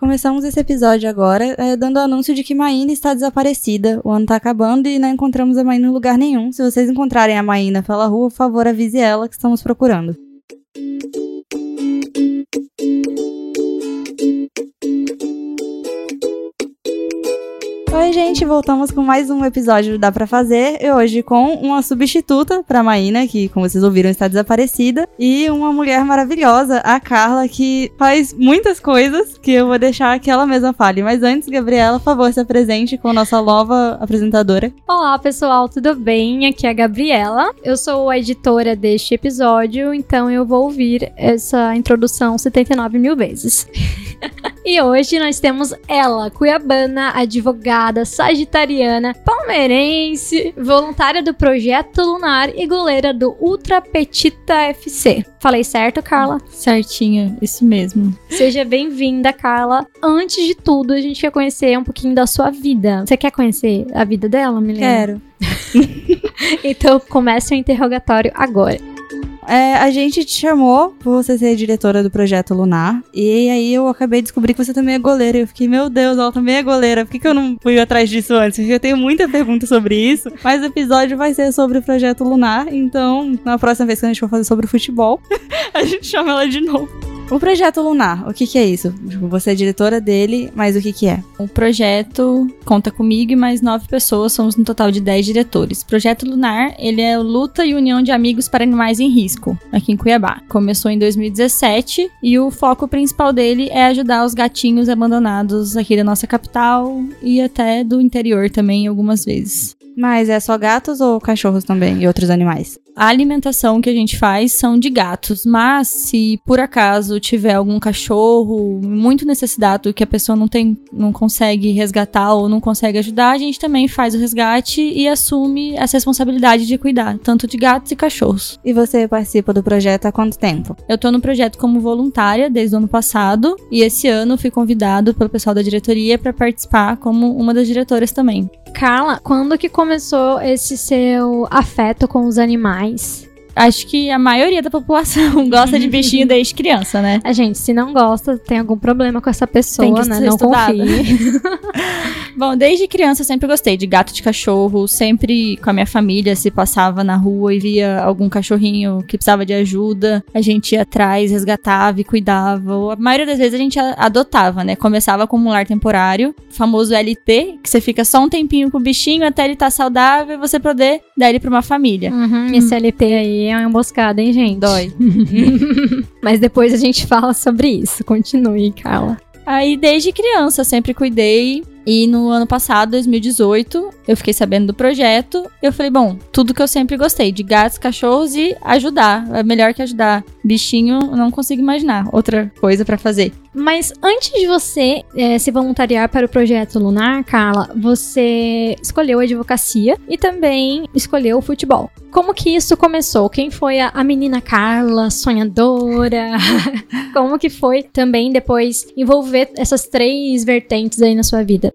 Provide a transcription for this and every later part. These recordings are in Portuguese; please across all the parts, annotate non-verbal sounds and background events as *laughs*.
Começamos esse episódio agora é, dando o anúncio de que Maína está desaparecida. O ano tá acabando e não encontramos a Maína em lugar nenhum. Se vocês encontrarem a Maína pela rua, por favor, avise ela que estamos procurando. Oi, gente, voltamos com mais um episódio do Dá Pra Fazer. E hoje com uma substituta pra Maína, que, como vocês ouviram, está desaparecida. E uma mulher maravilhosa, a Carla, que faz muitas coisas que eu vou deixar que ela mesma fale. Mas antes, Gabriela, por favor, se apresente com a nossa nova apresentadora. Olá, pessoal, tudo bem? Aqui é a Gabriela. Eu sou a editora deste episódio, então eu vou ouvir essa introdução 79 mil vezes. *laughs* e hoje nós temos ela, cuiabana, advogada sagitariana, palmeirense, voluntária do Projeto Lunar e goleira do Ultra Petita FC. Falei certo, Carla? Certinho, isso mesmo. Seja bem-vinda, Carla. Antes de tudo, a gente quer conhecer um pouquinho da sua vida. Você quer conhecer a vida dela, Milena? Quero. *laughs* então comece o interrogatório agora. É, a gente te chamou por você ser diretora do projeto Lunar. E aí eu acabei de descobrir que você também é goleira. E eu fiquei, meu Deus, ela também é goleira. Por que, que eu não fui atrás disso antes? Porque eu tenho muita pergunta sobre isso. Mas o episódio vai ser sobre o projeto Lunar. Então, na próxima vez que a gente for fazer sobre futebol, *laughs* a gente chama ela de novo. O projeto Lunar, o que, que é isso? Tipo, você é diretora dele, mas o que, que é? O projeto conta comigo e mais nove pessoas, somos no total de dez diretores. O projeto Lunar, ele é luta e união de amigos para animais em risco, aqui em Cuiabá. Começou em 2017 e o foco principal dele é ajudar os gatinhos abandonados aqui da nossa capital e até do interior também algumas vezes. Mas é só gatos ou cachorros também e outros animais? A alimentação que a gente faz são de gatos, mas se por acaso tiver algum cachorro muito necessitado que a pessoa não tem, não consegue resgatar ou não consegue ajudar, a gente também faz o resgate e assume essa responsabilidade de cuidar tanto de gatos e cachorros. E você participa do projeto há quanto tempo? Eu tô no projeto como voluntária desde o ano passado e esse ano fui convidado pelo pessoal da diretoria para participar como uma das diretoras também. Carla, quando que começou esse seu afeto com os animais? Acho que a maioria da população *laughs* gosta de bichinho desde criança, né? A gente, se não gosta, tem algum problema com essa pessoa, né? Não confie. *laughs* Bom, desde criança eu sempre gostei de gato de cachorro, sempre com a minha família se passava na rua e via algum cachorrinho que precisava de ajuda, a gente ia atrás, resgatava e cuidava. A maioria das vezes a gente adotava, né? Começava como um lar temporário, famoso LT, que você fica só um tempinho com o bichinho até ele estar tá saudável e você poder dar ele pra uma família. Uhum, esse LT aí é uma emboscada, hein, gente? Dói. *laughs* Mas depois a gente fala sobre isso. Continue, Carla. Aí, desde criança, sempre cuidei e no ano passado, 2018, eu fiquei sabendo do projeto. Eu falei, bom, tudo que eu sempre gostei, de gatos, cachorros e ajudar. É melhor que ajudar. Bichinho, não consigo imaginar outra coisa para fazer. Mas antes de você é, se voluntariar para o projeto Lunar, Carla, você escolheu a advocacia e também escolheu o futebol. Como que isso começou? Quem foi a, a menina Carla, sonhadora? *laughs* Como que foi também depois envolver essas três vertentes aí na sua vida?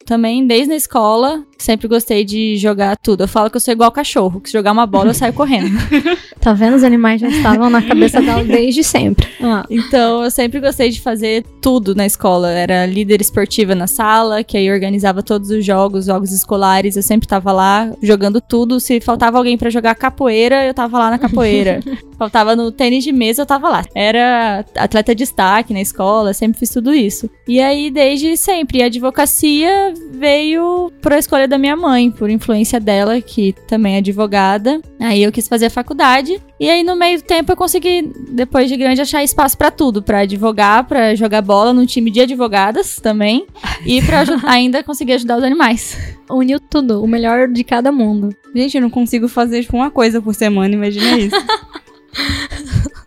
Também, desde a escola, sempre gostei de jogar tudo. Eu falo que eu sou igual cachorro, que se jogar uma bola eu saio correndo. *laughs* tá vendo? Os animais já estavam na cabeça dela desde sempre. *laughs* Ah. Então, eu sempre gostei de fazer tudo na escola. Era líder esportiva na sala, que aí organizava todos os jogos, jogos escolares. Eu sempre tava lá jogando tudo. Se faltava alguém para jogar capoeira, eu tava lá na capoeira. *laughs* faltava no tênis de mesa, eu tava lá. Era atleta de destaque na escola, sempre fiz tudo isso. E aí, desde sempre, a advocacia veio por escolha da minha mãe, por influência dela, que também é advogada. Aí eu quis fazer a faculdade. E aí, no meio do tempo, eu consegui, depois de grande, achar espaço para tudo: para advogar, para jogar bola num time de advogadas também. E pra *laughs* ainda conseguir ajudar os animais. Uniu tudo, o melhor de cada mundo. Gente, eu não consigo fazer tipo, uma coisa por semana, imagina isso. *laughs*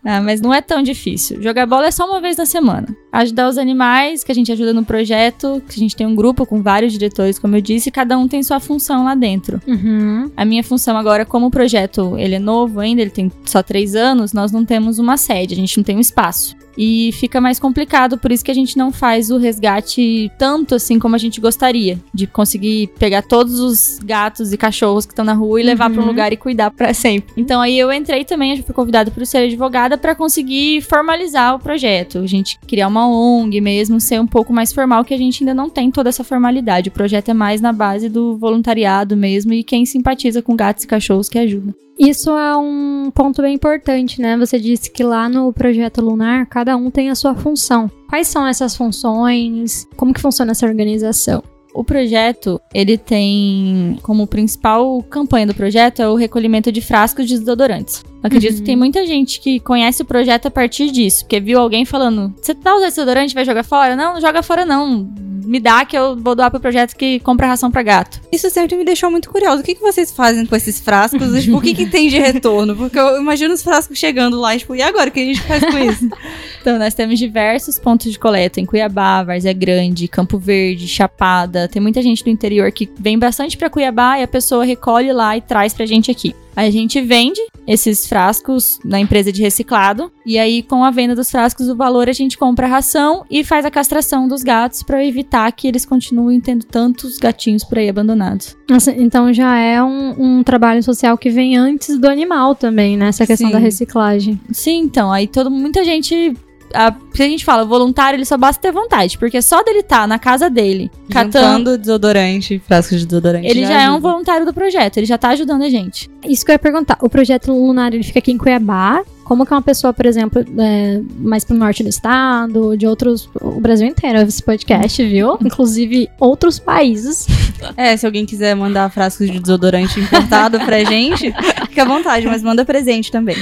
Ah, mas não é tão difícil. Jogar bola é só uma vez na semana. Ajudar os animais, que a gente ajuda no projeto, que a gente tem um grupo com vários diretores, como eu disse, e cada um tem sua função lá dentro. Uhum. A minha função agora, como o projeto ele é novo ainda, ele tem só três anos, nós não temos uma sede, a gente não tem um espaço. E fica mais complicado, por isso que a gente não faz o resgate tanto assim como a gente gostaria, de conseguir pegar todos os gatos e cachorros que estão na rua e levar para um Uhum. lugar e cuidar para sempre. Então aí eu entrei também, eu fui convidada por ser advogada para conseguir formalizar o projeto, a gente criar uma ONG mesmo, ser um pouco mais formal, que a gente ainda não tem toda essa formalidade. O projeto é mais na base do voluntariado mesmo e quem simpatiza com gatos e cachorros que ajuda. Isso é um ponto bem importante, né? Você disse que lá no projeto Lunar, cada um tem a sua função. Quais são essas funções? Como que funciona essa organização? O projeto, ele tem como principal campanha do projeto é o recolhimento de frascos de desodorantes. Acredito Uhum. que tem muita gente que conhece o projeto a partir disso, porque viu alguém falando: "Você tá usando esse desodorante, vai jogar fora?" Não, não joga fora não. Me dá que eu vou doar pro projeto que compra ração pra gato. Isso sempre me deixou muito curioso. O que, que vocês fazem com esses frascos? tipo, *laughs* o que, que tem de retorno? Porque eu imagino os frascos chegando lá, e, tipo, e agora? O que a gente faz com isso? *laughs* Então, nós temos diversos pontos de coleta em Cuiabá, Várzea Grande, Campo Verde, Chapada. Tem muita gente do interior que vem bastante pra Cuiabá e a pessoa recolhe lá e traz pra gente aqui. A gente vende esses frascos na empresa de reciclado e aí com a venda dos frascos o valor a gente compra a ração e faz a castração dos gatos pra evitar que eles continuem tendo tantos gatinhos por aí abandonados. Nossa, então já é um, um trabalho social que vem antes do animal também, né? Essa questão Sim. da reciclagem. Sim, então, aí todo muita gente a, se a gente fala voluntário, ele só basta ter vontade, porque só dele estar na casa dele, catando, desodorante, frascos de desodorante. ele já é um voluntário do projeto, ele já tá ajudando a gente. Isso que eu ia perguntar. O projeto Lunar, ele fica aqui em Cuiabá. Como que uma pessoa, por exemplo, é, mais pro norte do estado, de outros... O Brasil inteiro ouve esse podcast, viu? *laughs* Inclusive outros países. É, se alguém quiser mandar frascos de desodorante importado pra gente, fica à vontade, mas manda presente também.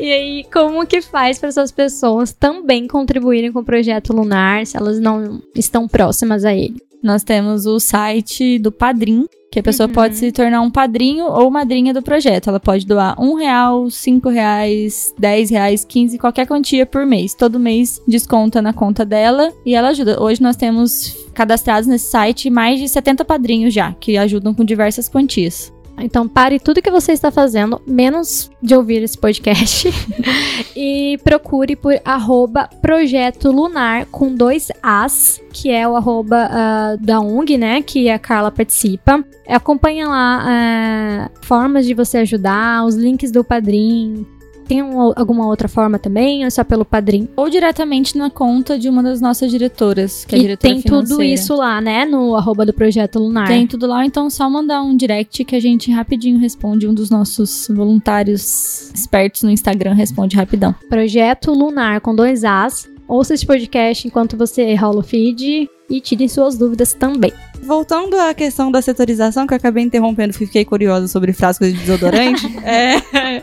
E aí, como que faz para essas pessoas também contribuírem com o projeto Lunar, se elas não estão próximas a ele? Nós temos o site do Padrim, que a pessoa Uhum. pode se tornar um padrinho ou madrinha do projeto. Ela pode doar um real, cinco reais, dez reais, quinze, qualquer quantia por mês. Todo mês desconta na conta dela e ela ajuda. Hoje nós temos cadastrados nesse site mais de 70 padrinhos já, que ajudam com diversas quantias. Então pare tudo que você está fazendo, menos de ouvir esse podcast, *laughs* e procure por arroba Projeto Lunar com dois As, que é o arroba ah, da ONG, né? Que a Carla participa. Acompanha lá ah, formas de você ajudar, os links do Padrim. Tem um- alguma outra forma também? Ou é só pelo Padrim? Ou diretamente na conta de uma das nossas diretoras, que é a diretora tem tudo financeira. isso lá, né? No arroba do Projeto Lunar. Tem tudo lá, então só mandar um direct que a gente rapidinho responde. Um dos nossos voluntários espertos no Instagram responde rapidão. Projeto Lunar com dois As. Ouça esse podcast enquanto você rola o feed e tire suas dúvidas também. Voltando à questão da setorização, que eu acabei interrompendo porque fiquei curiosa sobre frascos de desodorante, *laughs* é...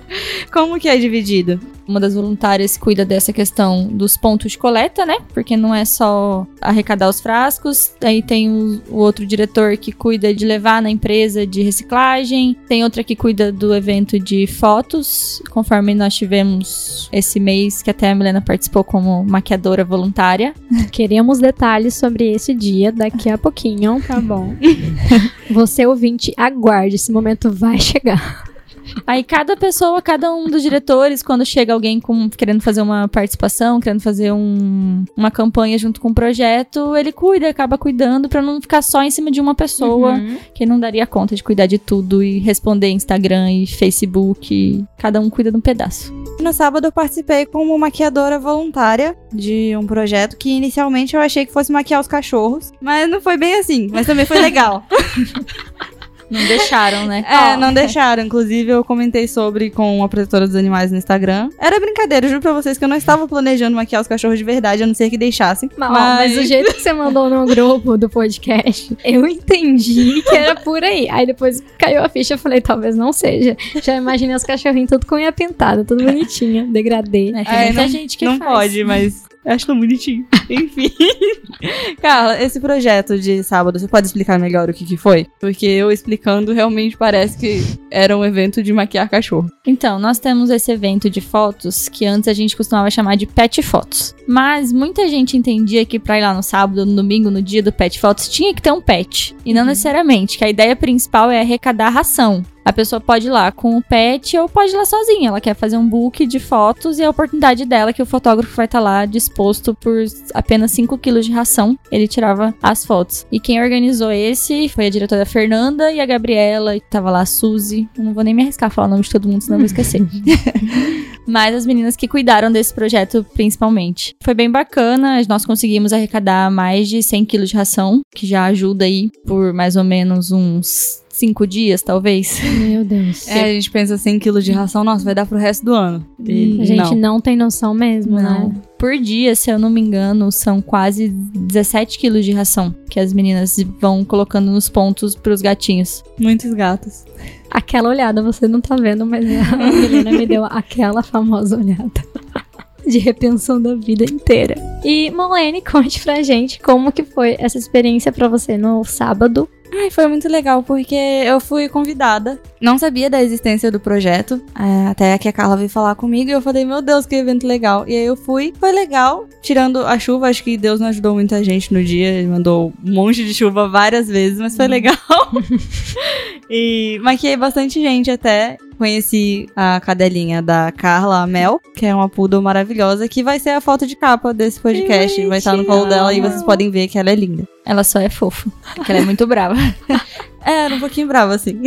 como que é dividido? Uma das voluntárias cuida dessa questão dos pontos de coleta, né? Porque não é só arrecadar os frascos. Aí tem o, o outro diretor que cuida de levar na empresa de reciclagem. Tem outra que cuida do evento de fotos, conforme nós tivemos esse mês, que até a Milena participou como maquiadora voluntária. Queremos detalhes sobre esse dia daqui a pouquinho, tá bom? *laughs* Você ouvinte, aguarde, esse momento vai chegar. Aí cada pessoa, cada um dos diretores, quando chega alguém com, querendo fazer uma participação, querendo fazer um- uma campanha junto com o projeto, ele cuida, acaba cuidando pra não ficar só em cima de uma pessoa, Uhum. que não daria conta de cuidar de tudo e responder Instagram e Facebook. Cada um cuida de um pedaço. No sábado eu participei como maquiadora voluntária de um projeto que inicialmente eu achei que fosse maquiar os cachorros, mas não foi bem assim, mas também foi legal. *laughs* Não deixaram, né? *laughs* É, não deixaram. Inclusive, eu comentei sobre com a protetora dos animais no Instagram. Era brincadeira, eu juro pra vocês que eu não estava planejando maquiar os cachorros de verdade, a não ser que deixassem. Mas, ó, mas o jeito que você mandou no grupo do podcast, eu entendi que era por aí. Aí depois caiu a ficha, eu falei, talvez não seja. Já imaginei os cachorrinhos tudo com unha pintada, tudo bonitinho, degradê. É, tem É, muita não- gente que não faz. pode, mas acho tão bonitinho. *laughs* Enfim. Carla, esse projeto de sábado, você pode explicar melhor o que, que foi? Porque eu explicando, realmente parece que era um evento de maquiar cachorro. Então, nós temos esse evento de fotos que antes a gente costumava chamar de pet fotos. Mas muita gente entendia que pra ir lá no sábado, no domingo, no dia do pet fotos, tinha que ter um pet. E não necessariamente, que a ideia principal é arrecadar ração. A pessoa pode ir lá com o pet ou pode ir lá sozinha. Ela quer fazer um book de fotos e a oportunidade dela é que o fotógrafo vai estar lá disposto por apenas 5 quilos de ração. Ele tirava as fotos. E quem organizou esse foi a diretora Fernanda e a Gabriela, e tava lá a Suzy. Eu não vou nem me arriscar a falar o nome de todo mundo, senão eu vou esquecer. *laughs* Mas as meninas que cuidaram desse projeto principalmente. Foi bem bacana, nós conseguimos arrecadar mais de 100 quilos de ração, que já ajuda aí por mais ou menos uns cinco dias, talvez. Meu Deus. *laughs* É, a gente pensa 100 quilos de ração, nossa, vai dar pro resto do ano. E A gente não. não, tem noção mesmo, Não. né? Por dia, se eu não me engano, são quase 17 quilos de ração que as meninas vão colocando nos pontos pros gatinhos. Muitos gatos. Aquela olhada, você não tá vendo, mas a Helena me deu aquela famosa olhada. *laughs* De repensão da vida inteira. E, Molene, conte pra gente como que foi essa experiência pra você no sábado. Ai, foi muito legal, porque eu fui convidada. Não sabia da existência do projeto. é, até que a Carla veio falar comigo e eu falei, meu Deus, que evento legal. E aí eu fui, foi legal. Tirando a chuva, acho que Deus não ajudou muita gente no dia. Ele mandou um monte de chuva várias vezes, mas foi legal. *laughs* e maquiei bastante gente até. Conheci a cadelinha da Carla, a Mel, que é uma poodle maravilhosa, que vai ser a foto de capa desse podcast. Vai estar no colo dela e vocês podem ver que ela é linda. Ela só é fofa, porque ela é muito brava. *laughs* É, era um pouquinho brava, assim.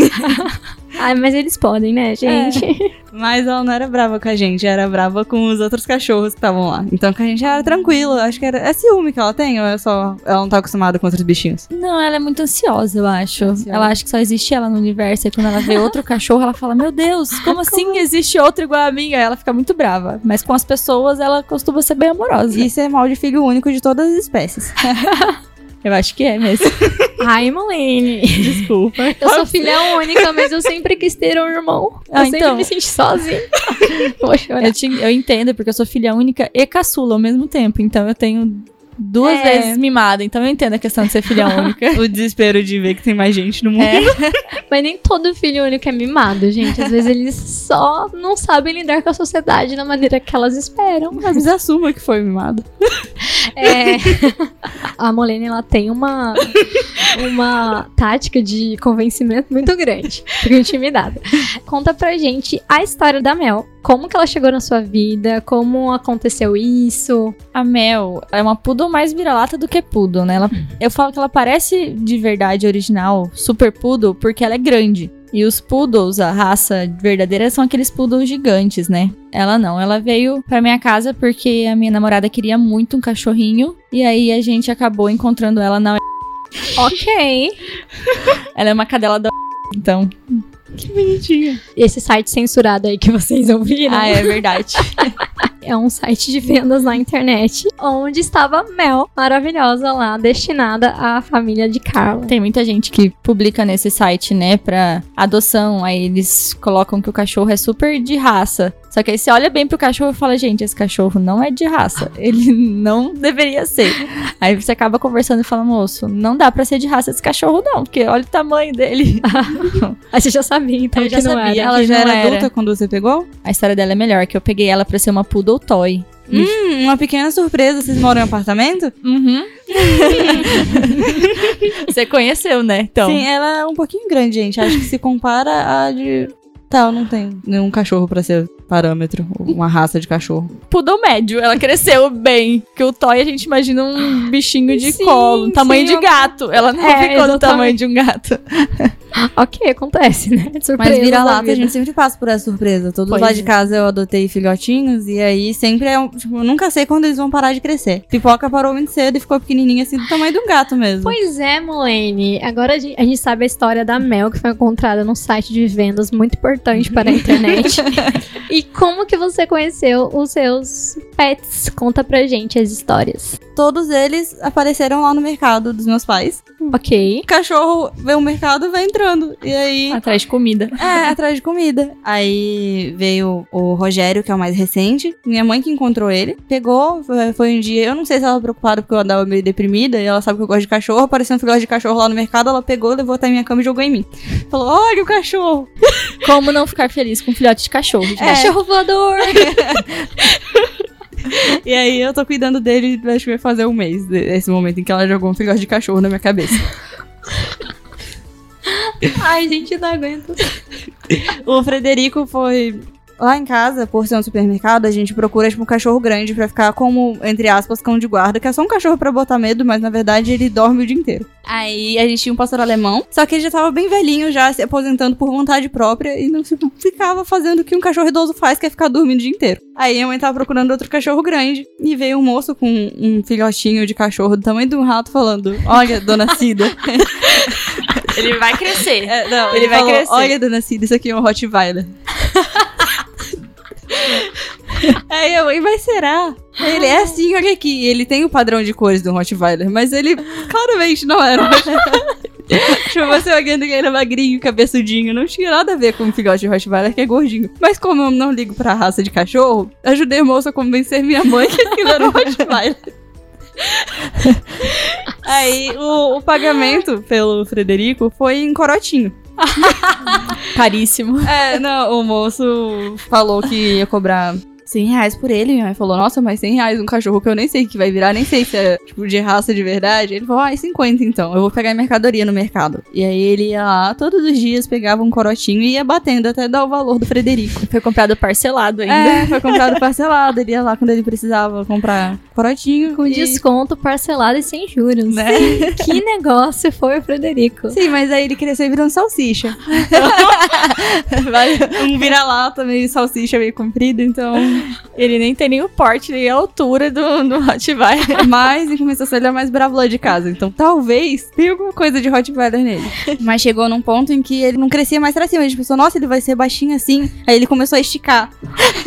*laughs* Ai, mas eles podem, né, gente? *laughs* Mas ela não era brava com a gente, era brava com os outros cachorros que estavam lá. Então que a gente era tranquilo, acho que era. É ciúme que ela tem, ou é só. Ela não tá acostumada com outros bichinhos? Não, ela é muito ansiosa, eu acho. Ansiosa. Ela acha que só existe ela no universo. E quando ela vê outro *laughs* cachorro, ela fala: Meu Deus, *laughs* como assim existe outro igual a mim? Aí ela fica muito brava. Mas com as pessoas, ela costuma ser bem amorosa. Isso é mal de filho único de todas as espécies. Eu acho que é mesmo. *laughs* Ai, Molene. Desculpa. Eu sou filha única, mas eu sempre quis ter um irmão. Eu Ah, sempre então. me senti sozinha. *laughs* Vou chorar. Eu, te- eu entendo, porque eu sou filha única e caçula ao mesmo tempo. Então eu tenho duas É. vezes mimada. Então eu entendo a questão de ser filha *laughs* única. o desespero de ver que tem mais gente no mundo. É. *laughs* Mas nem todo filho único é mimado, gente. Às vezes eles só não sabem lidar com a sociedade da maneira que elas esperam. Mas assuma que foi mimado. É. *laughs* A Molene, ela tem uma, uma tática de convencimento muito grande. Fico intimidada. Conta pra gente a história da Mel. Como que ela chegou na sua vida? Como aconteceu isso? A Mel é uma poodle mais vira-lata do que poodle, né? Ela, *laughs* eu falo que ela parece de verdade original, super poodle, porque ela é grande. E os poodles, a raça verdadeira, são aqueles poodles gigantes, né? Ela não, ela veio pra minha casa porque a minha namorada queria muito um cachorrinho. E aí a gente acabou encontrando ela na. Ok. Ela é uma cadela da. Então. Que bonitinha. Esse site censurado aí que vocês ouviram. Ah, é verdade. *laughs* é um site de vendas na internet, onde estava Mel, maravilhosa lá, destinada à família de Carla. Tem muita gente que publica nesse site, né, pra adoção. Aí eles colocam que o cachorro é super de raça. Só que aí você olha bem pro cachorro e fala, gente, esse cachorro não é de raça. *laughs* Ele não deveria ser. Aí você acaba conversando e fala, moço, não dá pra ser de raça esse cachorro, não, porque olha o tamanho dele. *laughs* Aí você já sabia, então, Eu já que não sabia. era. Ela que já era era. adulta quando você pegou? A história dela é melhor, que eu peguei ela pra ser uma poodle toy. Hum, uma pequena surpresa. Vocês moram em apartamento? Uhum. *laughs* você conheceu, né? Então. Sim, ela é um pouquinho grande, gente. Acho que se compara a de. Tá, eu não tenho nenhum cachorro pra ser parâmetro, uma raça de cachorro. Poodle médio. Ela cresceu bem. Que o toy a gente imagina um bichinho de Sim, colo, um tamanho sim, de gato. Ela não É, ficou do tamanho de um gato. *laughs* Ok, acontece, né? Surpresa Mas vira-lata, a gente sempre passa por essa surpresa. Todos Pois lá é. de casa eu adotei filhotinhos e aí sempre é um. Tipo, eu nunca sei quando eles vão parar de crescer. Pipoca parou muito cedo e ficou pequenininha assim, do tamanho de um gato mesmo. Pois é, Molene. Agora a gente, a gente sabe a história da Mel, que foi encontrada num site de vendas muito importante para a *laughs* internet. *laughs* e como que você conheceu os seus pets? Conta pra gente as histórias. Todos eles apareceram lá no mercado dos meus pais. Ok. O cachorro vê o mercado e vai entrando. E aí. Atrás de comida. É, *laughs* atrás de comida. Aí veio o Rogério, que é o mais recente. Minha mãe que encontrou ele. Pegou, foi- um dia. Eu não sei se ela tava preocupada porque eu andava meio deprimida. E ela sabe que eu gosto de cachorro. Apareceu um filhote de cachorro lá no mercado. Ela pegou, levou até minha cama e jogou em mim. Falou: Olha o cachorro. Como não ficar feliz com um filhote de cachorro, gente? É. Cachorro voador! *laughs* E aí eu tô cuidando dele. Acho que vai fazer um mês. Esse momento em que ela jogou um filhote de cachorro na minha cabeça. Ai, gente, não aguento. o Frederico foi Lá em casa, por ser um supermercado, a gente procura, tipo, um cachorro grande pra ficar como, entre aspas, cão de guarda, que é só um cachorro pra botar medo, mas na verdade ele dorme o dia inteiro. Aí a gente tinha um pastor alemão, só que ele já tava bem velhinho, já se aposentando por vontade própria e não tipo, ficava fazendo o que um cachorro idoso faz, que é ficar dormindo o dia inteiro. Aí minha mãe tava procurando outro cachorro grande e veio um moço com um filhotinho de cachorro do tamanho de um rato falando: Olha, dona Cida. *laughs* ele vai crescer. É, não, ele, ele vai falou, crescer. Olha, dona Cida, isso aqui é um Rottweiler. *laughs* Aí eu, e mas será? Ele é assim, olha aqui. Ele tem o padrão de cores do Rottweiler, mas ele claramente não era Rottweiler. *laughs* tipo, você olhando que é magrinho, cabeçudinho, não tinha nada a ver com o filhote de Rottweiler, que é gordinho. Mas como eu não ligo pra raça de cachorro, ajudei a moça a convencer minha mãe que aquilo era um Rottweiler. *laughs* Aí o, o, pagamento pelo Frederico foi em corotinho. Caríssimo. É, não, o moço falou que ia cobrar 100 reais por ele. Minha mãe falou, nossa, mas 100 reais um cachorro que eu nem sei o que vai virar, nem sei se é, tipo, de raça de verdade. Ele falou, ah, é 50 então, eu vou pegar mercadoria no mercado. E aí ele ia lá, todos os dias pegava um corotinho e ia batendo até dar o valor do Frederico. Foi comprado parcelado ainda. É, foi comprado parcelado. Ele ia lá quando ele precisava comprar Com e... desconto parcelado e sem juros. Né? *laughs* que negócio foi o Frederico. Sim, mas aí ele cresceu virando salsicha. *laughs* um vira-lata meio salsicha meio comprido, então ele nem tem nem o porte, nem a altura do, do Rottweiler. *laughs* Mas, em compensação, ele é mais bravo lá de casa. Então, talvez tenha alguma coisa de Rottweiler nele. Mas chegou num ponto em que ele não crescia mais pra cima. A gente pensou, nossa, ele vai ser baixinho assim. Aí ele começou a esticar.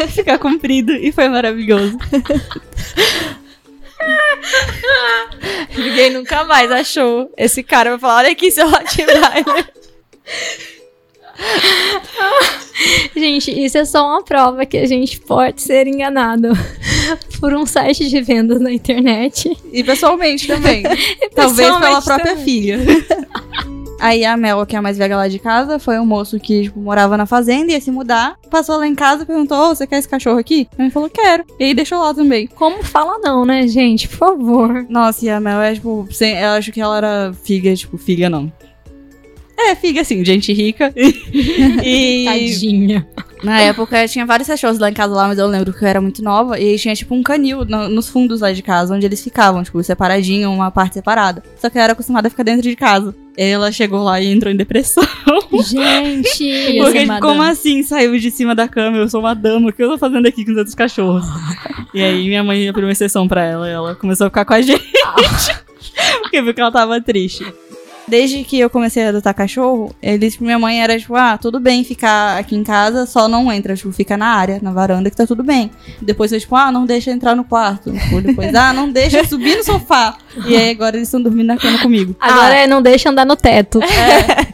Ficar comprido. E foi maravilhoso. *laughs* Ninguém nunca mais achou esse cara pra falar: olha aqui seu Rottweiler. *laughs* gente, isso é só uma prova que a gente pode ser enganado *laughs* por um site de vendas na internet. E pessoalmente também. e Talvez pela própria também. filha. Aí a Mel, que é a mais velha lá de casa, foi um moço que, tipo, morava na fazenda, ia se mudar. Passou lá em casa e perguntou: oh, você quer esse cachorro aqui? Ele falou, quero. E aí deixou lá também. Como fala não, né, gente? Por favor. Nossa, e a Mel é, tipo, sem, eu acho que ela era filha, tipo, filha não. É, fica assim, gente rica. *laughs* e. Tadinha. Na época tinha vários cachorros lá em casa lá, mas eu lembro que eu era muito nova. E tinha tipo um canil no, nos fundos lá de casa, onde eles ficavam, tipo, separadinho, uma parte separada. Só que eu era acostumada a ficar dentro de casa. Ela chegou lá e entrou em depressão. Gente! *laughs* Porque, como assim saiu de cima da cama? Eu sou uma dama, o que eu tô fazendo aqui com os outros cachorros? *laughs* e aí minha mãe abriu uma exceção pra ela e ela começou a ficar com a gente. porque viu que ela tava triste desde que eu comecei a adotar cachorro, eles, minha mãe era tipo, ah, tudo bem ficar aqui em casa, só não entra, tipo, fica na área, na varanda que tá tudo bem. Depois foi tipo, ah, não deixa entrar no quarto. Depois, ah, não deixa subir no sofá. E aí agora eles estão dormindo na cama comigo. Agora ah. é não deixa andar no teto. É.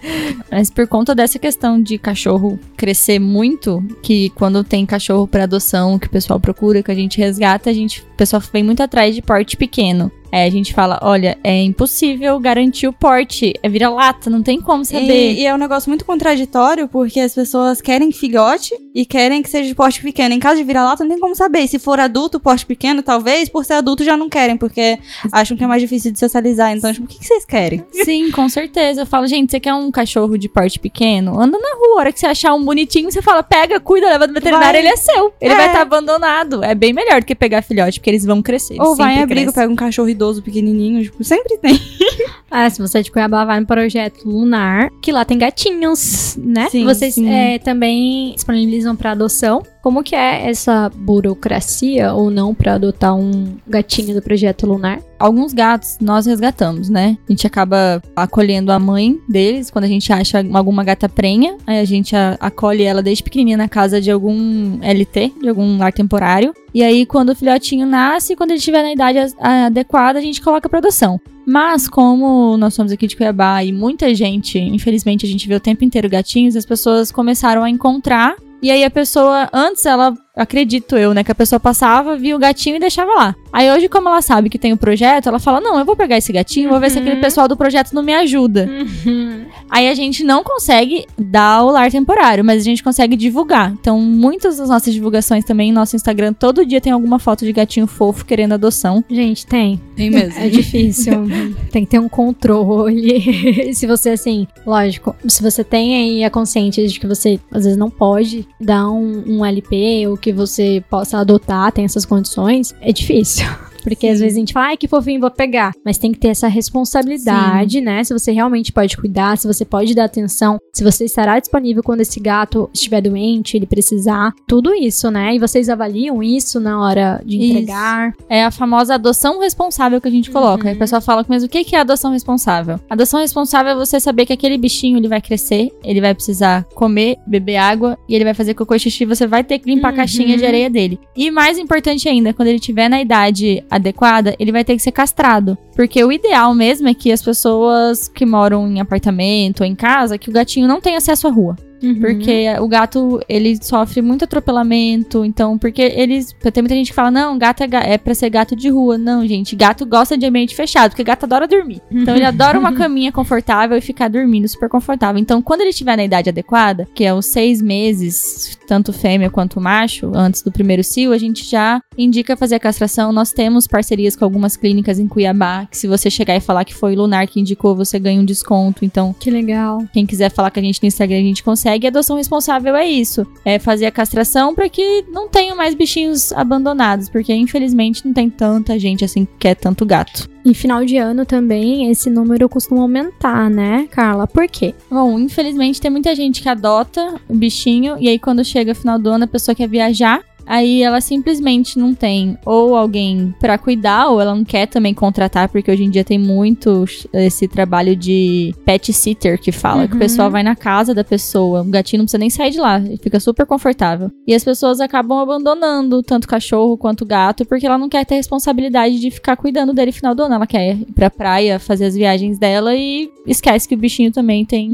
*laughs* Mas por conta dessa questão de cachorro crescer muito, que quando tem cachorro para adoção, que o pessoal procura, que a gente resgata, a gente, o pessoal vem muito atrás de porte pequeno. É, a gente fala, olha, é impossível garantir o porte, é vira-lata, não tem como saber. E, e, é um negócio muito contraditório, porque as pessoas querem filhote e querem que seja de porte pequeno. Em caso de vira-lata, não tem como saber. Se for adulto, porte pequeno, talvez, por ser adulto já não querem, porque acham que é mais difícil de socializar. Então, tipo, o que, que vocês querem? Sim, com certeza. Eu falo, gente, você quer um cachorro de porte pequeno? Anda na rua, a hora que você achar um bonitinho, você fala, pega, cuida, leva no veterinário, vai. ele é seu. Ele é. vai estar tá abandonado. É bem melhor do que pegar filhote, porque eles vão crescer. Ou vai em abrigo, pega um cachorro idoso idoso pequenininho, tipo, sempre tem. *laughs* ah, se você é de Cuiabá, vai no Projeto Lunar, que lá tem gatinhos, né? Sim, Vocês sim. É, também disponibilizam para adoção. Como que é essa burocracia ou não para adotar um gatinho do Projeto Lunar? Alguns gatos nós resgatamos, né? A gente acaba acolhendo a mãe deles quando a gente acha alguma gata prenha. Aí a gente acolhe ela desde pequenininha na casa de algum LT, de algum lar temporário. E aí, quando o filhotinho nasce, quando ele estiver na idade adequada, a gente coloca pra adoção. Mas, como nós somos aqui de Cuiabá e muita gente, infelizmente, a gente vê o tempo inteiro gatinhos, as pessoas começaram a encontrar e aí a pessoa, antes ela, acredito eu, né, que a pessoa passava, via o gatinho e deixava lá. Aí hoje, como ela sabe que tem o um projeto, ela fala: Não, eu vou pegar esse gatinho, vou ver se aquele uhum. pessoal do projeto não me ajuda. Uhum. Aí a gente não consegue dar o lar temporário, mas a gente consegue divulgar. Então, muitas das nossas divulgações também, no nosso Instagram, todo dia tem alguma foto de gatinho fofo querendo adoção. Gente, tem. Tem mesmo. É difícil. *laughs* tem que ter um controle. *laughs* se você, assim, lógico, se você tem aí a consciência de que você às vezes não pode dar um, um LP ou que você possa adotar, tem essas condições, é difícil. Porque às vezes a gente fala, ai, que fofinho, vou pegar. Mas tem que ter essa responsabilidade, né? Se você realmente pode cuidar, se você pode dar atenção, se você estará disponível quando esse gato estiver doente, ele precisar. Tudo isso, né? E vocês avaliam isso na hora de Isso. entregar. É a famosa adoção responsável que a gente coloca. Uhum. Aí o pessoal fala, mas o que é adoção responsável? Adoção responsável é você saber que aquele bichinho ele vai crescer, ele vai precisar comer, beber água e ele vai fazer cocô e xixi, você vai ter que limpar a Uhum. caixinha de areia dele. E mais importante ainda, quando ele estiver na idade adequada, ele vai ter que ser castrado. Porque o ideal mesmo é que as pessoas que moram em apartamento ou em casa, que o gatinho não tenha acesso à rua. Uhum. Porque o gato, ele sofre muito atropelamento, então, porque eles. Tem muita gente que fala, não, gato é, é pra ser gato de rua. Não, gente, gato gosta de ambiente fechado, porque gato adora dormir. Então, ele *laughs* adora uma caminha confortável e ficar dormindo super confortável. Então, quando ele estiver na idade adequada, que é os seis meses, tanto fêmea quanto macho, antes do primeiro cio, a gente já indica fazer a castração. Nós temos parcerias com algumas clínicas em Cuiabá, que se você chegar e falar que foi o Lunar que indicou, você ganha um desconto. Então, Que legal. quem quiser falar com a gente no Instagram, a gente consegue. E a adoção responsável é isso: é fazer a castração para que não tenham mais bichinhos abandonados, porque infelizmente não tem tanta gente assim que quer tanto gato. Em final de ano também, esse número costuma aumentar, né, Carla? Por quê? Bom, infelizmente tem muita gente que adota o bichinho e aí quando chega final do ano a pessoa quer viajar. Aí ela simplesmente não tem ou alguém pra cuidar, ou ela não quer também contratar, porque hoje em dia tem muito esse trabalho de pet sitter que fala, que o Uhum. pessoal vai na casa da pessoa, o gatinho não precisa nem sair de lá, ele fica super confortável. E as pessoas acabam abandonando tanto cachorro quanto gato, porque ela não quer ter responsabilidade de ficar cuidando dele final do ano, ela quer ir pra praia, fazer as viagens dela e esquece que o bichinho também tem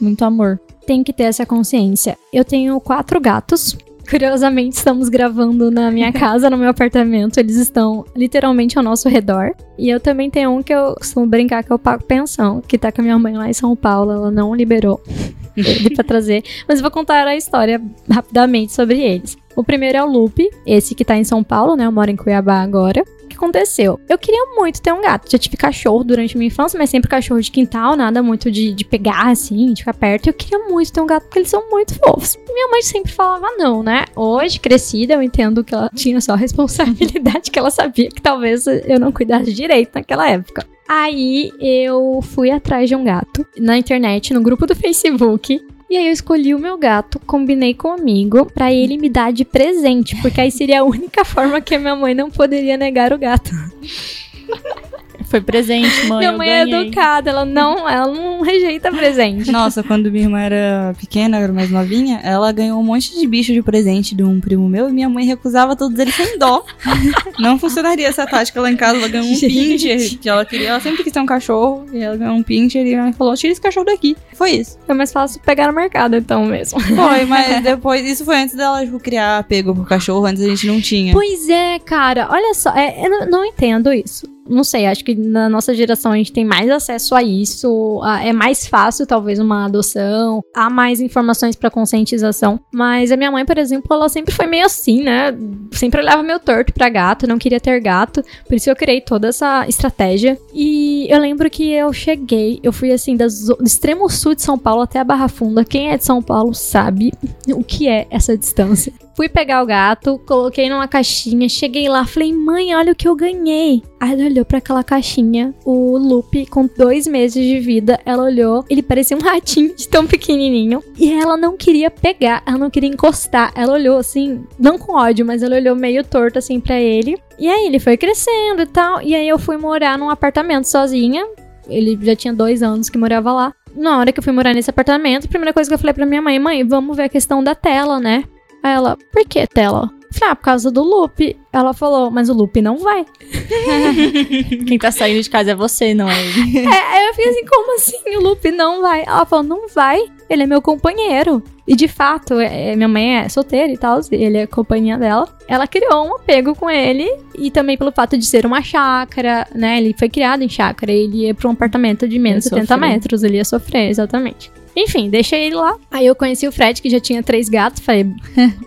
muito amor. Tem que ter essa consciência. Eu tenho quatro gatos. Curiosamente, estamos gravando na minha *laughs* casa, no meu apartamento. Eles estão literalmente ao nosso redor. E eu também tenho um que eu costumo brincar que eu pago pensão, que tá com a minha mãe lá em São Paulo. Ela não liberou *laughs* ele pra trazer. Mas eu vou contar a história rapidamente sobre eles. O primeiro é o Lupe, esse que tá em São Paulo, né? Eu moro em Cuiabá agora. Que aconteceu? Eu queria muito ter um gato. Já tive cachorro durante minha infância, mas sempre cachorro de quintal, nada muito de, de pegar assim, de ficar perto. Eu queria muito ter um gato porque eles são muito fofos. Minha mãe sempre falava não, né? Hoje, crescida, eu entendo que ela tinha só a *laughs* responsabilidade que ela sabia que talvez eu não cuidasse direito naquela época. Aí eu fui atrás de um gato na internet, no grupo do Facebook. E aí eu escolhi o meu gato, combinei com um amigo pra ele me dar de presente, porque aí seria a única forma que a minha mãe não poderia negar o gato. *laughs* Foi presente, mãe. minha eu mãe é educada, ela não, ela não rejeita presente. Nossa, quando minha irmã era pequena, era mais novinha, ela ganhou um monte de bicho de presente de um primo meu e minha mãe recusava todos eles sem dó. *laughs* Não funcionaria essa tática lá em casa. Ela ganhou um Gente. pincher que ela queria. Ela sempre quis ter um cachorro e ela ganhou um pincher e ela falou: tira esse cachorro daqui. Foi isso. É mais fácil pegar no mercado então mesmo. Foi, mas *laughs* depois. Isso foi antes dela tipo, criar apego pro cachorro, antes a gente não tinha. Pois é, cara, olha só, é, eu não entendo isso. Não sei, acho que na nossa geração a gente tem mais acesso a isso, a- é mais fácil talvez uma adoção, há mais informações pra conscientização. Mas a minha mãe, por exemplo, ela sempre foi meio assim, né? Sempre olhava meio torto pra gato, não queria ter gato, por isso eu criei toda essa estratégia. E eu lembro que eu cheguei, eu fui assim das- do extremo sul de São Paulo até a Barra Funda. Quem é de São Paulo sabe o que é essa distância. Fui pegar o gato, coloquei numa caixinha, cheguei lá, falei, mãe, olha o que eu ganhei. Aí ela olhou pra aquela caixinha, o Lupe, com dois meses de vida, ela olhou, ele parecia um ratinho de tão pequenininho. E ela não queria pegar, ela não queria encostar. Ela olhou assim, não com ódio, mas ela olhou meio torto assim pra ele. E aí ele foi crescendo e tal. E aí eu fui morar num apartamento sozinha. Ele já tinha dois anos que morava lá. Na hora que eu fui morar nesse apartamento, a primeira coisa que eu falei pra minha mãe, mãe, vamos ver a questão da tela, né? Aí ela, por que tela? Falei, ah, por causa do Lupe. Ela falou, mas o Lupe não vai. *laughs* Quem tá saindo de casa é você, não é ele. *laughs* É, aí eu fiquei assim, como assim o Lupe não vai? Ela falou, não vai, ele é meu companheiro. E de fato, é, é, minha mãe é solteira e tal, ele é companhia dela. Ela criou um apego com ele e também pelo fato de ser uma chácara, né? Ele foi criado em chácara, ele ia pra um apartamento de menos de 70 sofrer. metros, ele ia sofrer, exatamente. Enfim, deixei ele lá. Aí eu conheci o Fred, que já tinha três gatos, falei,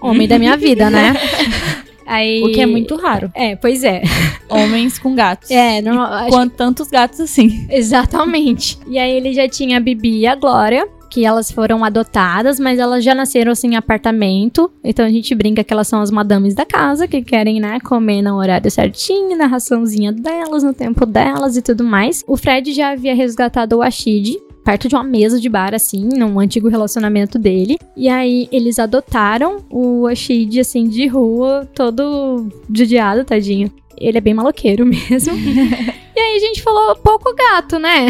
homem da minha vida, né? *laughs* Aí... O que é muito raro. É, pois é. Homens com gatos. É, não, Quanto tantos gatos assim. Exatamente. E aí ele já tinha a Bibi e a Glória, que elas foram adotadas, mas elas já nasceram assim em apartamento. Então a gente brinca que elas são as madames da casa, que querem, né, comer no horário certinho, na raçãozinha delas, no tempo delas e tudo mais. O Fred já havia resgatado o Ashid. Perto de uma mesa de bar, assim, num antigo relacionamento dele. E aí, eles adotaram o Ashid, assim, de rua, todo judiado, tadinho. Ele é bem maloqueiro *laughs* mesmo. *laughs* e aí, a gente falou, pouco gato, né?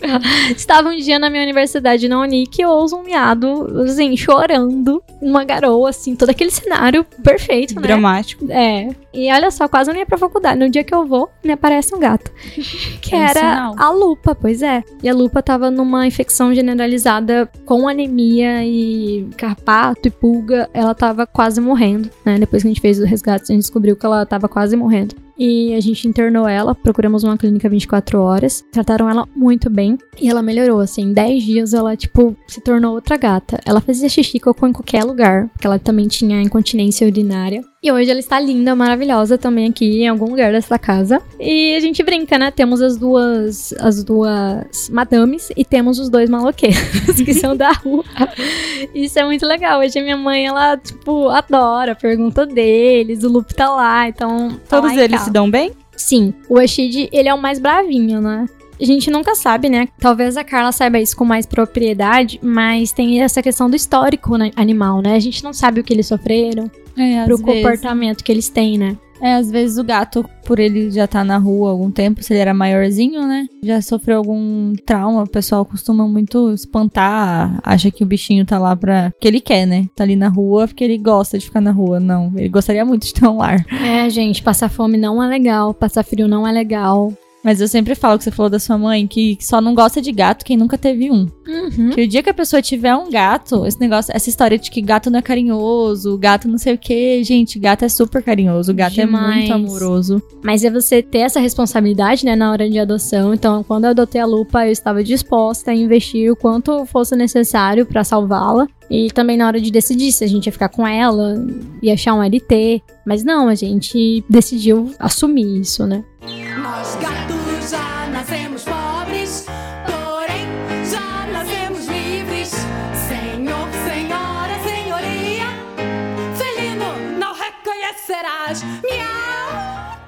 *laughs* Estava um dia na minha universidade na Unic e eu ouço um miado, assim, chorando, uma garoa, assim, todo aquele cenário perfeito, né? Dramático. É. E olha só, quase não ia pra faculdade. No dia que eu vou, me aparece um gato. *laughs* Que É era a lupa, pois é. E a lupa tava numa infecção generalizada com anemia e carpato e pulga. Ela tava quase morrendo, né? Depois que a gente fez o resgate, a gente descobriu que ela tava quase morrendo. E a gente internou ela, procuramos uma clínica 24 horas, trataram ela muito bem e ela melhorou, assim. Em 10 dias ela, tipo, se tornou outra gata. Ela fazia xixi cocô em qualquer lugar, porque ela também tinha incontinência urinária. E hoje ela está linda, maravilhosa também aqui em algum lugar dessa casa. E a gente brinca, né? Temos as duas as duas madames e temos os dois maloqueiros que são da rua. *laughs* Isso é muito legal. Hoje a minha mãe, ela, tipo, adora, pergunta deles, o Lupe tá lá, então... tá Todos lá eles casa. se dão bem? Sim, o Ashid, ele é o mais bravinho, né? A gente nunca sabe, né? Talvez a Carla saiba isso com mais propriedade, mas tem essa questão do histórico né, animal, né? A gente não sabe o que eles sofreram, É, pro comportamento que eles têm, né? É, às vezes o gato, por ele já tá na rua há algum tempo, se ele era maiorzinho, né? Já sofreu algum trauma. O pessoal costuma muito espantar, acha que o bichinho tá lá pra. que ele quer, né? Tá ali na rua porque ele gosta de ficar na rua. Não, ele gostaria muito de ter um lar. É, gente, passar fome não é legal, passar frio não é legal. Mas eu sempre falo que você falou da sua mãe que só não gosta de gato quem nunca teve um. Uhum. Que o dia que a pessoa tiver um gato, esse negócio, essa história de que gato não é carinhoso, gato não sei o que, gente, gato é super carinhoso, gato Demais. é muito amoroso. Mas é você ter essa responsabilidade, né, na hora de adoção. Então, quando eu adotei a Lupa, eu estava disposta a investir o quanto fosse necessário pra salvá-la. E também na hora de decidir se a gente ia ficar com ela e achar um LT. Mas não, a gente decidiu assumir isso, né? Nós gatos já nascemos pobres, porém já nascemos livres. Senhor, senhora, senhoria, felino, não reconhecerás. Miau!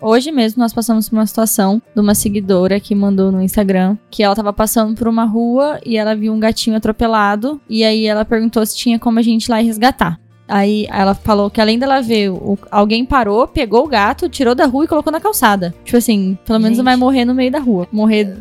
Hoje mesmo nós passamos por uma situação de uma seguidora que mandou no Instagram que ela tava passando por uma rua e ela viu um gatinho atropelado e aí ela perguntou se tinha como a gente ir lá e resgatar. Aí ela falou que além dela ver, o- alguém parou, pegou o gato, tirou da rua e colocou na calçada. Tipo assim, pelo menos não Gente. vai morrer no meio da rua, morrer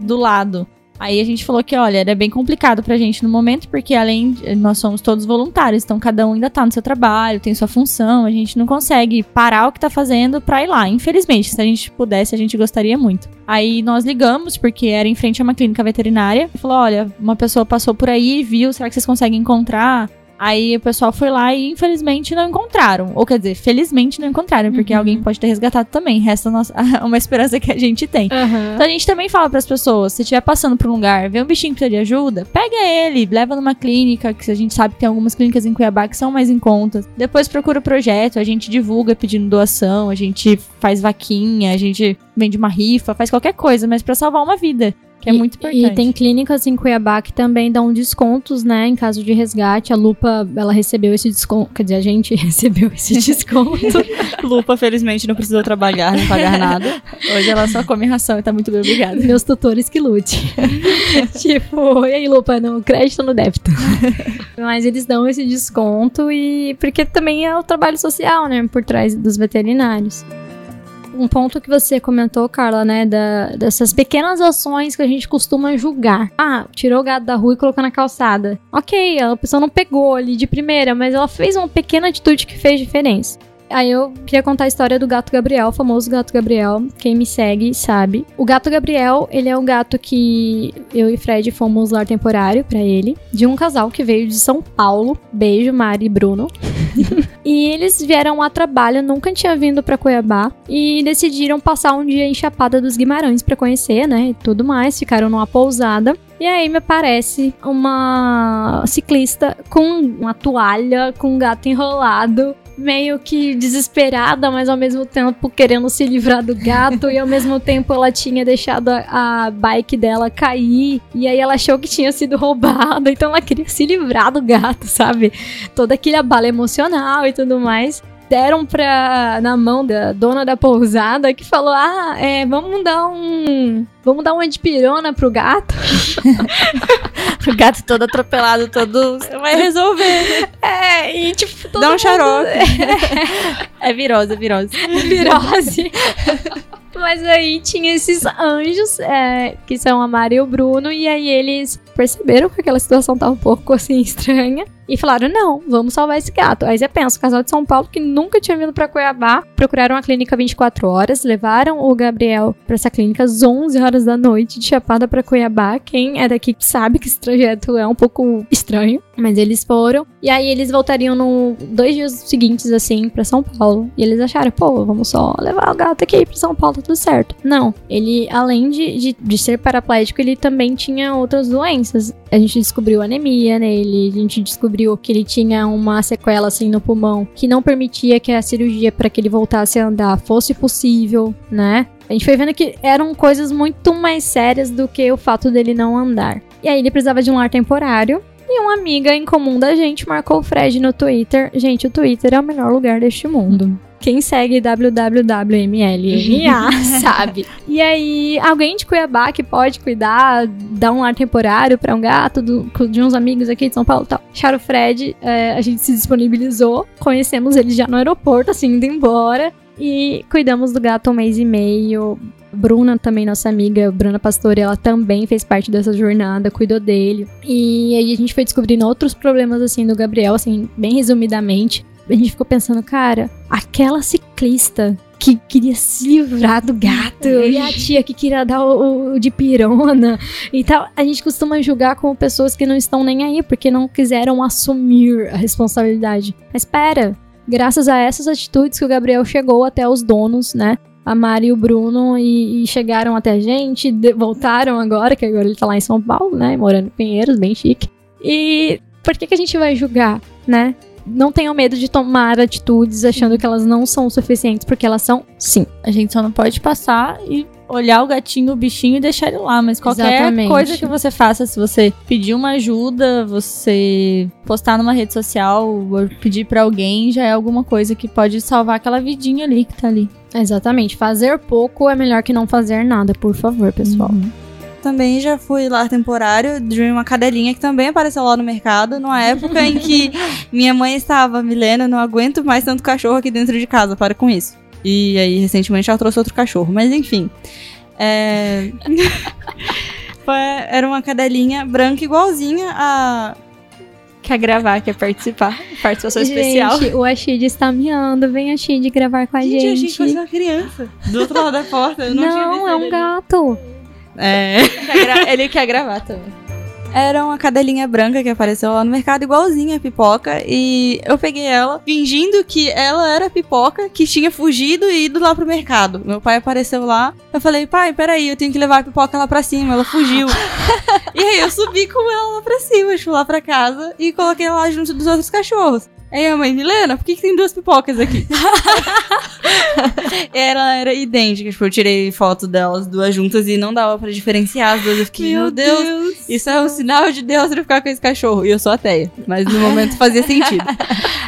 do lado. Aí a gente falou que, olha, era bem complicado pra gente no momento, porque além de, nós somos todos voluntários, então cada um ainda tá no seu trabalho, tem sua função, a gente não consegue parar o que tá fazendo pra ir lá. Infelizmente, se a gente pudesse, a gente gostaria muito. Aí nós ligamos, porque era em frente a uma clínica veterinária, e falou: olha, uma pessoa passou por aí, viu, será que vocês conseguem encontrar? Aí o pessoal foi lá e infelizmente não encontraram. Ou quer dizer, felizmente não encontraram, porque Uhum. alguém pode ter resgatado também. Resta nossa- *laughs* uma esperança que a gente tem. Então a gente também fala pras pessoas, se estiver passando por um lugar, vê um bichinho que precisa de ajuda, pega ele, leva numa clínica, que a gente sabe que tem algumas clínicas em Cuiabá que são mais em conta. Depois procura o projeto, a gente divulga pedindo doação, a gente faz vaquinha, a gente vende uma rifa, faz qualquer coisa, mas pra salvar uma vida, que é E- muito importante. E tem clínicas em Cuiabá que também dão descontos, né, em caso de resgate. A Lupa, ela recebeu esse desconto, quer dizer, a gente *laughs* recebeu esse desconto. *laughs* Lupa, felizmente, não precisou trabalhar, nem pagar nada. Hoje ela só come ração e tá muito bem obrigada. Meus tutores que lute. *laughs* tipo, e aí, Lupa, no crédito ou no débito? Mas eles dão esse desconto e porque também é o trabalho social, né, por trás dos veterinários. Um ponto que você comentou, Carla, né, da, dessas pequenas ações que a gente costuma julgar. Ah, tirou o gato da rua e colocou na calçada. Ok, a pessoa não pegou ali de primeira, mas ela fez uma pequena atitude que fez diferença. Aí eu queria contar a história do gato Gabriel, o famoso gato Gabriel. Quem me segue sabe. O gato Gabriel, ele é um gato que eu e Fred fomos lar temporário pra ele, de um casal que veio de São Paulo. Beijo, Mari e Bruno. *laughs* e eles vieram a trabalho, nunca tinha vindo pra Cuiabá e decidiram passar um dia em Chapada dos Guimarães pra conhecer, né, e tudo mais. Ficaram numa pousada. E aí me aparece uma ciclista com uma toalha, com um gato enrolado, meio que desesperada, mas ao mesmo tempo querendo se livrar do gato. e ao mesmo tempo ela tinha deixado a, a bike dela cair. E aí ela achou que tinha sido roubada. *laughs* Então ela queria se livrar do gato, sabe? Toda aquele abalo emocional e tudo mais deram pra, na mão da dona da pousada que falou: Ah, é, vamos dar um. Vamos dar uma de pirona pro gato. *laughs* O gato todo atropelado, todo. Você vai resolver. *laughs* É, e tipo, todo Dá um mundo- xarope. *laughs* É virose, é virose. virose. Mas aí tinha esses anjos, é, que são a Mari e o Bruno, e aí eles perceberam que aquela situação tava um pouco assim estranha e falaram: não, vamos salvar esse gato. Aí você pensa, o casal de São Paulo que nunca tinha vindo pra Cuiabá, procuraram a clínica 24 horas, levaram o Gabriel pra essa clínica às 11 horas da noite, de Chapada pra Cuiabá. Quem é daqui sabe que esse trajeto é um pouco estranho, mas eles foram. E aí eles voltariam no dois dias seguintes, assim, pra São Paulo. E eles acharam, pô, vamos só levar o gato aqui pra São Paulo, tá tudo certo. Não, ele, além de, de, de ser paraplégico, ele também tinha outras doenças. A gente descobriu anemia nele, a gente descobriu que ele tinha uma sequela, assim, no pulmão, que não permitia que a cirurgia para que ele voltasse a andar fosse possível, né? A gente foi vendo que eram coisas muito mais sérias do que o fato dele não andar. E aí ele precisava de um lar temporário. E uma amiga em comum da gente marcou o Fred no Twitter. Gente, o Twitter é o melhor lugar deste mundo. Quem segue www.mlma *laughs* *laughs* sabe. E aí, alguém de Cuiabá que pode cuidar, dar um lar temporário pra um gato do- de uns amigos aqui de São Paulo e tal. Acharam o Fred, é, a gente se disponibilizou, conhecemos ele já no aeroporto, assim, indo embora. E cuidamos do gato um mês e meio. Bruna, também nossa amiga, Bruna Pastore, ela também fez parte dessa jornada, cuidou dele. E aí a gente foi descobrindo outros problemas, assim, do Gabriel, assim, bem resumidamente. A gente ficou pensando, cara, aquela ciclista que queria se livrar do gato e a tia que queria dar o, o de pirona e tal. A gente costuma julgar como pessoas que não estão nem aí porque não quiseram assumir a responsabilidade. Mas espera, graças a essas atitudes que o Gabriel chegou até os donos, né? A Mari e o Bruno e, e chegaram até a gente, de- voltaram agora, que agora ele tá lá em São Paulo, né? Morando em Pinheiros, bem chique. E por que, que a gente vai julgar, né? Não tenham medo de tomar atitudes achando que elas não são suficientes, porque elas são sim. A gente só não pode passar e olhar o gatinho, o bichinho e deixar ele lá. Mas qualquer Exatamente. coisa que você faça, se você pedir uma ajuda, você postar numa rede social ou pedir pra alguém, já é alguma coisa que pode salvar aquela vidinha ali que tá ali. Exatamente. Fazer pouco é melhor que não fazer nada, por favor, pessoal. Também já fui lar temporário de uma cadelinha que também apareceu lá no mercado, numa época em que *laughs* minha mãe estava, Milena, não aguento mais tanto cachorro aqui dentro de casa, para com isso. E aí, recentemente, ela trouxe outro cachorro, mas enfim. É... *laughs* Era uma cadelinha branca igualzinha a. Quer gravar, quer participar? Participação especial. Gente, o Ashid está miando. Vem Ashid gravar com a Gente, gente. que fosse uma criança. Do outro lado da porta. Eu não, tinha não, visto é um gato. É. Ele quer gravar também. Era uma cadelinha branca que apareceu lá no mercado, igualzinha a pipoca. E eu peguei ela, fingindo que ela era a pipoca que tinha fugido e ido lá pro mercado. Meu pai apareceu lá. Eu falei, pai, peraí, eu tenho que levar a pipoca lá pra cima. Ela fugiu. *laughs* e aí eu subi com ela lá pra cima, fui lá pra casa e coloquei ela lá junto dos outros cachorros. Aí a mãe, Milena, por que, que tem duas pipocas aqui? *laughs* ela era idêntica, tipo, eu tirei foto delas duas juntas e não dava pra diferenciar as duas. Eu fiquei, meu, Deus, isso é um sinal de Deus pra ficar com esse cachorro. E eu sou ateia, mas no momento fazia sentido. *laughs*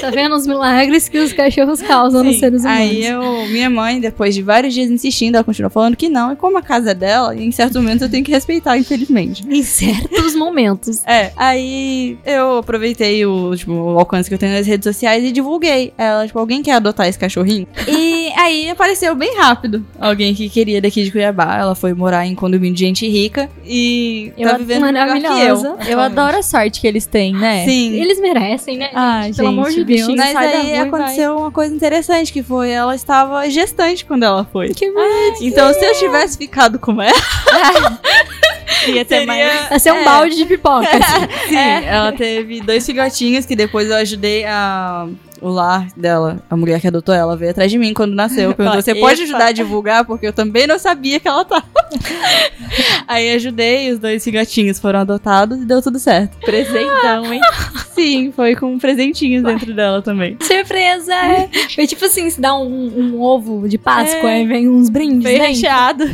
Tá vendo os milagres que os cachorros causam nos Sim, seres humanos? Aí eu, minha mãe, depois de vários dias insistindo, ela continuou falando que não. E como a casa é dela, em certos momentos eu tenho que respeitar, infelizmente. Em certos momentos. É, aí eu aproveitei o, tipo, o alcance que eu tenho nas redes sociais e divulguei. Ela, tipo, alguém quer adotar esse cachorrinho? e *laughs* aí apareceu bem rápido alguém que queria daqui de Cuiabá. Ela foi morar em condomínio de gente rica e Eu tá vivendo melhor que eu. maravilhosa. Eu adoro a sorte que eles têm, né? Sim. Eles merecem, né? Ah, gente? Pelo amor de Deus. Mas aí e aconteceu uma coisa interessante, que foi ela estava gestante quando ela foi. Que bonitinho. Então, se eu tivesse ficado com ela, *laughs* Ia ter seria... mais. Vai ser um É. balde de pipoca. *laughs* Sim, ela teve dois filhotinhos que depois eu ajudei a. O lar dela, a mulher que adotou ela, veio atrás de mim quando nasceu. *laughs* Perguntou: você pode ajudar a divulgar? Porque eu também não sabia que ela tava. *laughs* Aí ajudei, os dois filhotinhos foram adotados e deu tudo certo. Presentão, hein? *laughs* Sim, foi com presentinhos dentro dela também. Surpresa! Foi tipo assim, se dá um, um ovo de Páscoa É. e vem uns brindes Bem dentro. recheado.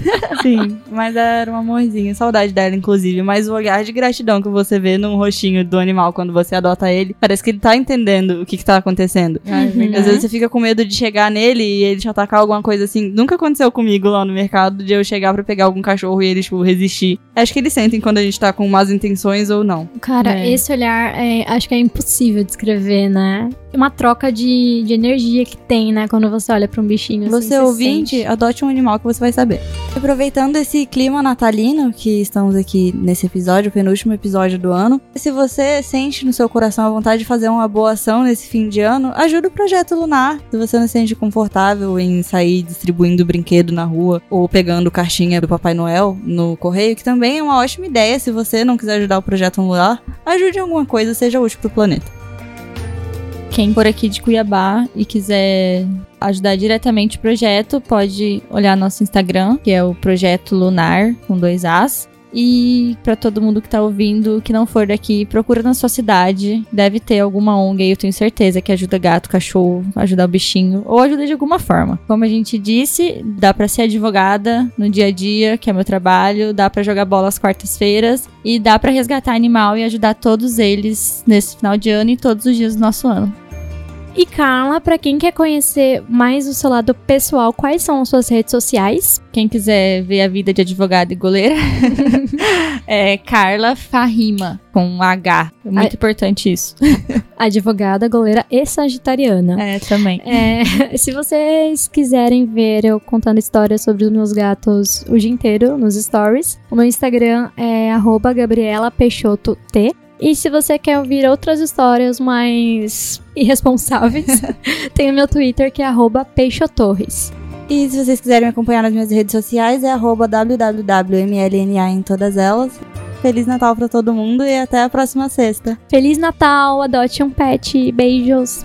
Sim, mas era um amorzinho. Saudade dela, inclusive. Mas o olhar de gratidão que você vê no rostinho do animal quando você adota ele, parece que ele tá entendendo o que, que tá acontecendo. Uhum. Às vezes você fica com medo de chegar nele e ele te atacar alguma coisa assim. Nunca aconteceu comigo lá no mercado de eu chegar pra pegar algum cachorro e ele, tipo, resistir. Acho que eles sentem quando a gente tá com más intenções ou não. Cara, É. esse olhar é, acho que é impossível descrever, né? Uma troca de, de energia que tem, né? Quando você olha pra um bichinho. assim, Você ouvinte, adote um animal que você vai saber. Aproveitando esse clima natalino que estamos aqui nesse episódio, o penúltimo episódio do ano, se você sente no seu coração a vontade de fazer uma boa ação nesse fim de ano, ajuda o Projeto Lunar. Se você não se sente confortável em sair distribuindo brinquedo na rua ou pegando cartinha do Papai Noel no correio, que também é uma ótima ideia se você não quiser ajudar o Projeto Lunar, ajude em alguma coisa, seja útil pro planeta. Quem for aqui de Cuiabá e quiser ajudar diretamente o projeto, pode olhar nosso Instagram, que é o Projeto Lunar, com dois As. E pra todo mundo que tá ouvindo, que não for daqui, procura na sua cidade. Deve ter alguma ONG aí, eu tenho certeza, que ajuda gato, cachorro, ajuda o bichinho, ou ajuda de alguma forma. Como a gente disse, dá pra ser advogada no dia a dia, que é meu trabalho, dá pra jogar bola às quartas-feiras e dá pra resgatar animal e ajudar todos eles nesse final de ano e todos os dias do nosso ano. E Carla, pra quem quer conhecer mais o seu lado pessoal, quais são as suas redes sociais? Quem quiser ver a vida de advogada e goleira, *laughs* é Carla Farrima, com um H. É muito Ai. importante isso. Advogada, goleira e sagitariana. É, também. É, *laughs* se vocês quiserem ver eu contando histórias sobre os meus gatos o dia inteiro nos stories, o meu Instagram é arroba Gabriela Peixoto T. E se você quer ouvir outras histórias mais irresponsáveis, *laughs* tem o meu Twitter que é Peixotorres. E se vocês quiserem me acompanhar nas minhas redes sociais, é arroba www.mlna em todas elas. Feliz Natal pra todo mundo e até a próxima sexta. Feliz Natal, adote um pet, beijos!